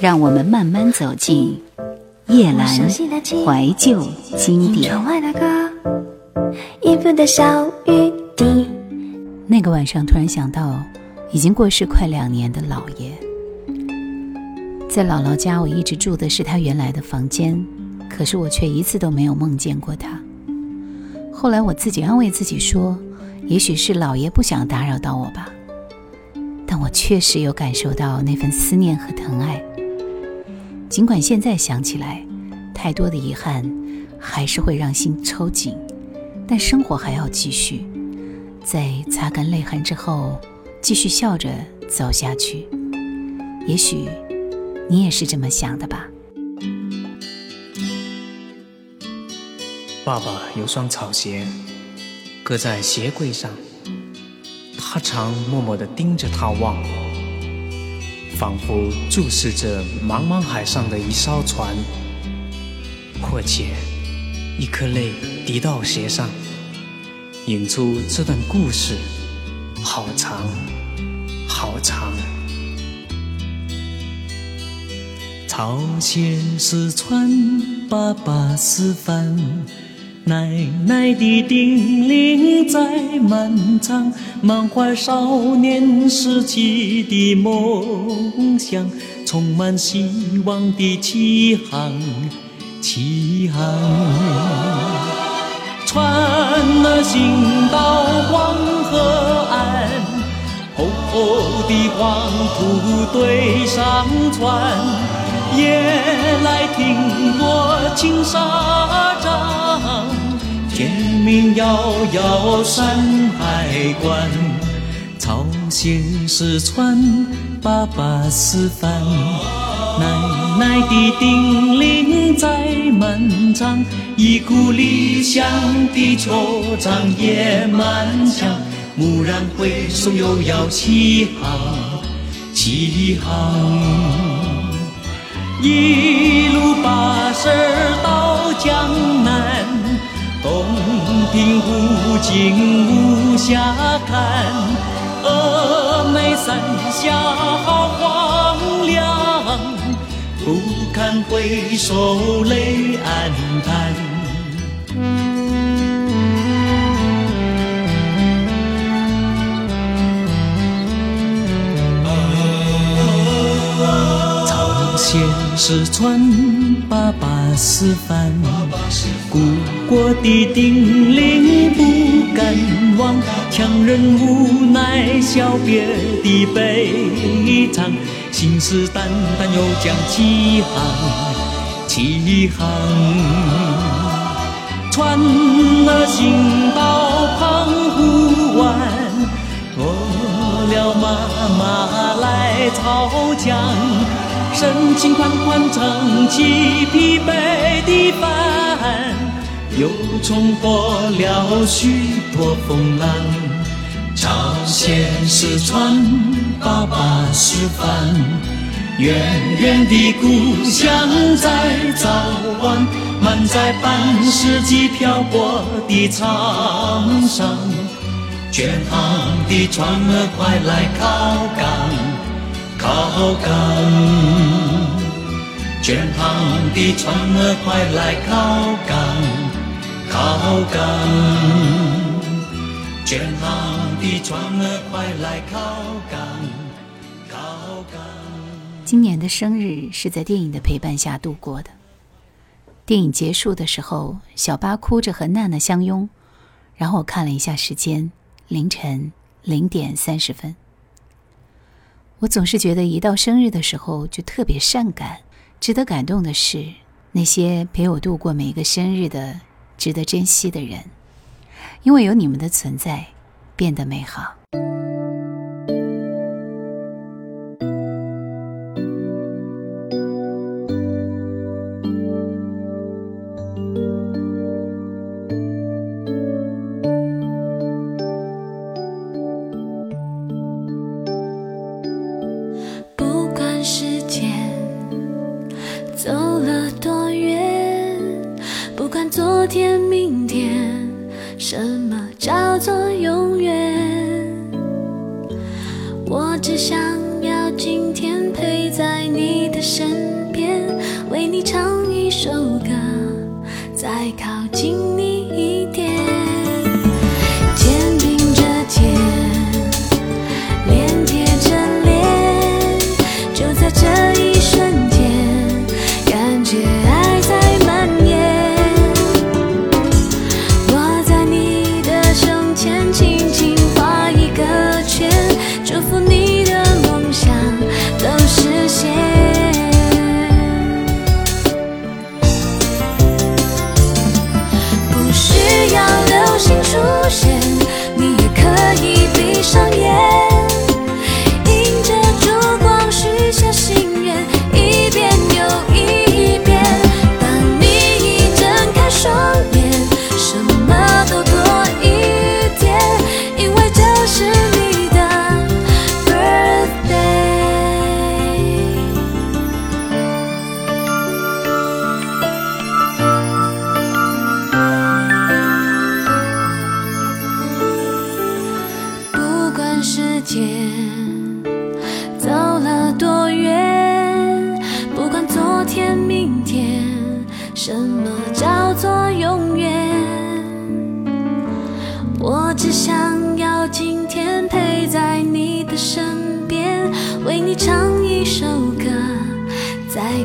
让我们慢慢走进叶阑怀旧经典。那个晚上，突然想到已经过世快两年的姥爷，在姥姥家，我一直住的是他原来的房间，可是我却一次都没有梦见过他。后来我自己安慰自己说，也许是姥爷不想打扰到我吧。但我确实有感受到那份思念和疼爱。尽管现在想起来，太多的遗憾还是会让心抽紧，但生活还要继续。在擦干泪痕之后，继续笑着走下去。也许你也是这么想的吧。爸爸有双草鞋，搁在鞋柜上。他常默默地盯着他望，仿佛注视着茫茫海上的一艘船。或且，一颗泪滴到鞋上，引出这段故事，好长，好长。朝鲜四川，爸爸示范。奶奶的叮咛在漫长，满怀少年时期的梦想，充满希望的起航，起航。船儿行到黄河岸，厚厚的黄土堆上船，夜来听多情沙帐。天明遥遥山海关，朝鲜是船，爸爸是帆，奶奶的叮咛在漫长，一股理想的惆怅也漫长，蓦然回首又要起航，起航，一路跋涉到江南。洞庭湖景无暇看，峨眉山下好荒凉，不堪回首泪暗弹。先是传爸爸示范，故国的叮咛不敢忘，强忍无奈小别的悲怆，信誓旦旦又将起航，起航。船儿行到澎湖湾，驮了妈妈来草江。深情款款撑起疲惫的帆，又冲破了许多风浪。朝鲜是船，爸爸是帆，远远的故乡在早晚，满载半世纪漂泊的沧桑。全航的船儿快来靠港。靠港，远航的船儿快来靠港，靠港，远航的船儿快来靠港，靠港。今年的生日是在电影的陪伴下度过的。电影结束的时候，小巴哭着和娜娜相拥，然后我看了一下时间，凌晨零点三十分。我总是觉得，一到生日的时候就特别善感。值得感动的是，那些陪我度过每个生日的、值得珍惜的人，因为有你们的存在，变得美好。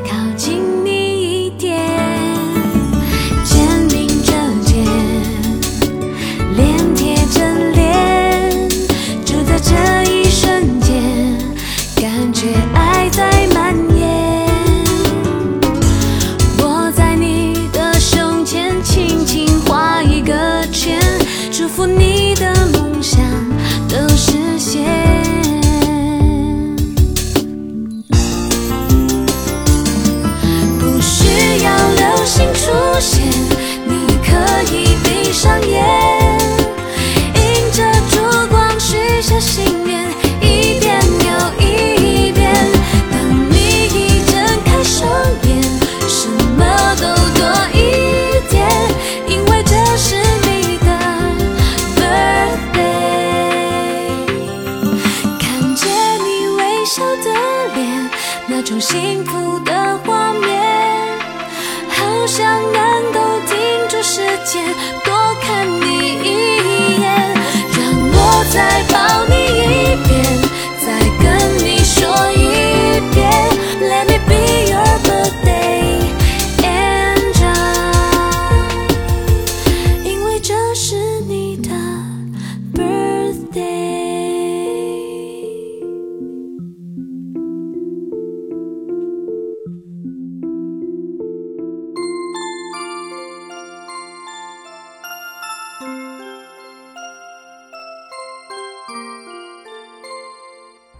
靠近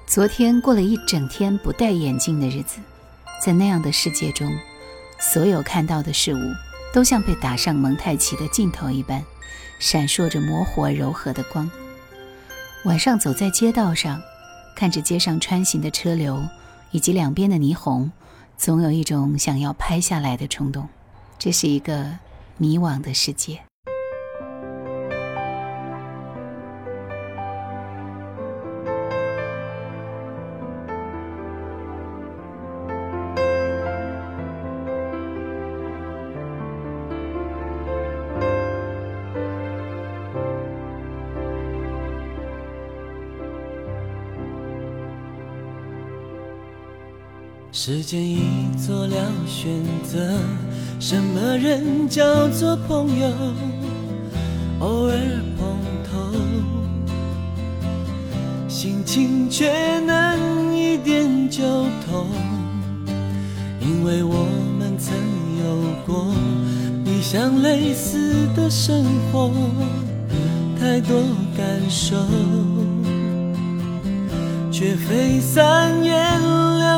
昨天过了一整天不戴眼镜的日子，在那样的世界中，所有看到的事物都像被打上蒙太奇的镜头一般，闪烁着模糊柔和的光。晚上走在街道上，看着街上穿行的车流以及两边的霓虹，总有一种想要拍下来的冲动。这是一个迷惘的世界。时间已做了选择，什么人叫做朋友？偶尔碰头，心情却能一点就通，因为我们曾有过理想类似的生活，太多感受。却非三言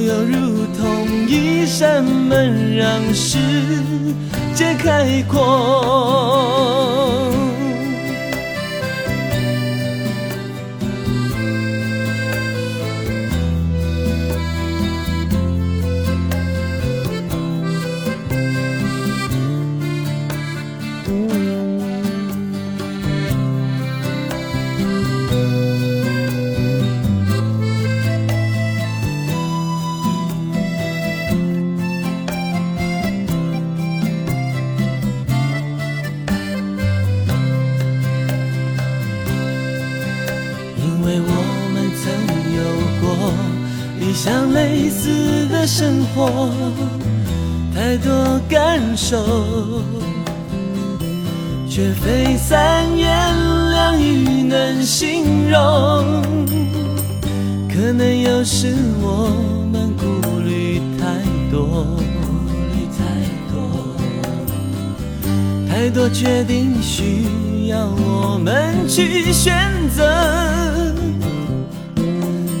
有如同一扇门，让世界开阔。生活，太多感受，却非三言两语能形容。可能有时我们顾虑太多，太多决定需要我们去选择，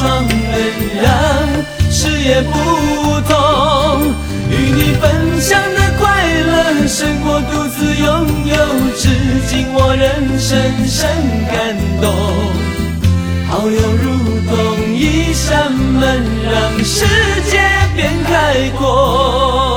窗，能让视野不同。与你分享的快乐胜过独自拥有，至今我仍深深感动。好友如同一扇门，让世界变开阔。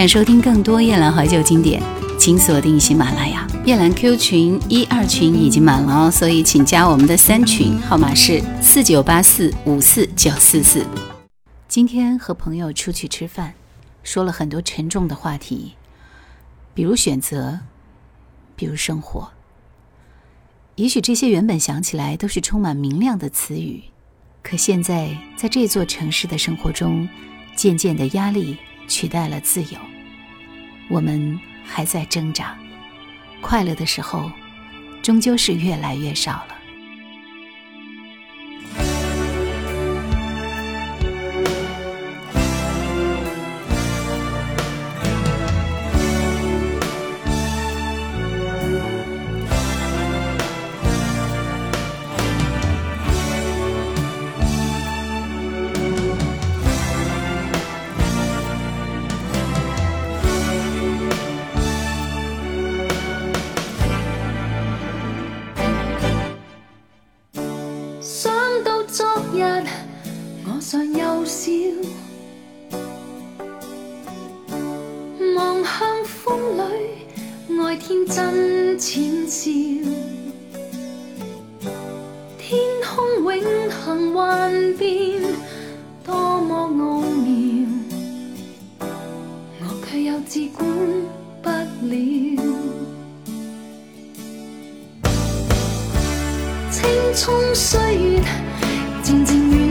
想收听更多夜兰怀旧经典，请锁定喜马拉雅。夜兰 Q 群一二群已经满了哦，所以请加我们的三群，号码是四九八四五四九四四。今天和朋友出去吃饭，说了很多沉重的话题，比如选择，比如生活。也许这些原本想起来都是充满明亮的词语，可现在在这座城市的生活中，渐渐的压力取代了自由。我们还在挣扎，快乐的时候，终究是越来越少了。岁月渐渐远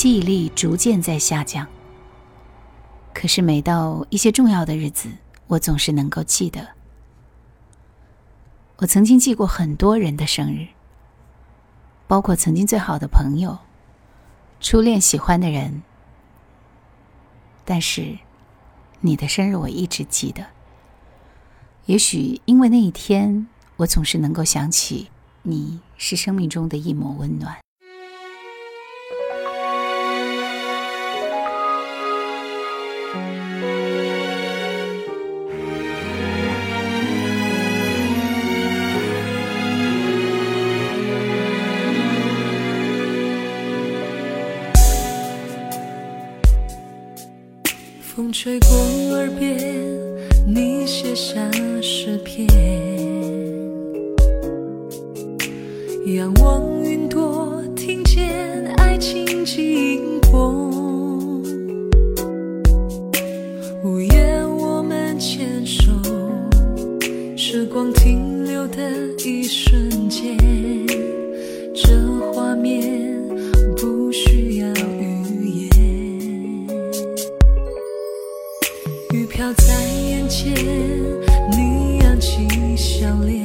记忆力逐渐在下降。可是每到一些重要的日子，我总是能够记得。我曾经记过很多人的生日，包括曾经最好的朋友、初恋喜欢的人。但是，你的生日我一直记得。也许因为那一天，我总是能够想起你是生命中的一抹温暖。吹过耳边，你写下诗篇。仰望飘在眼前，你扬起笑脸，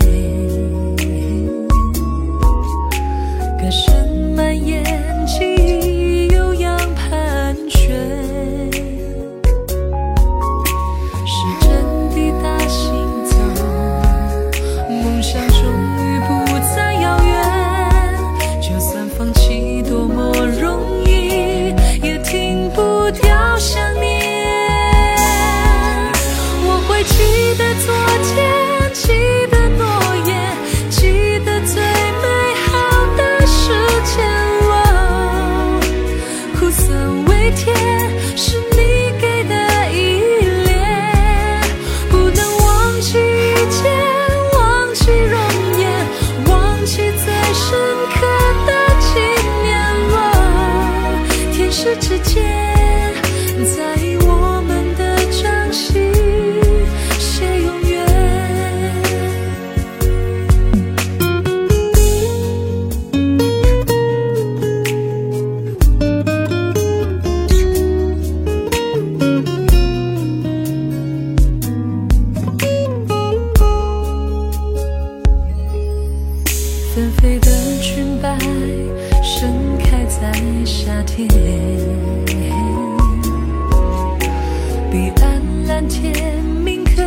彼岸蓝天，铭刻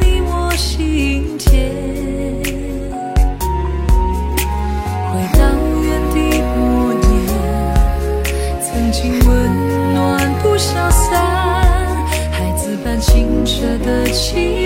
你我心间。回到原地默念，曾经温暖不消散，孩子般清澈的情。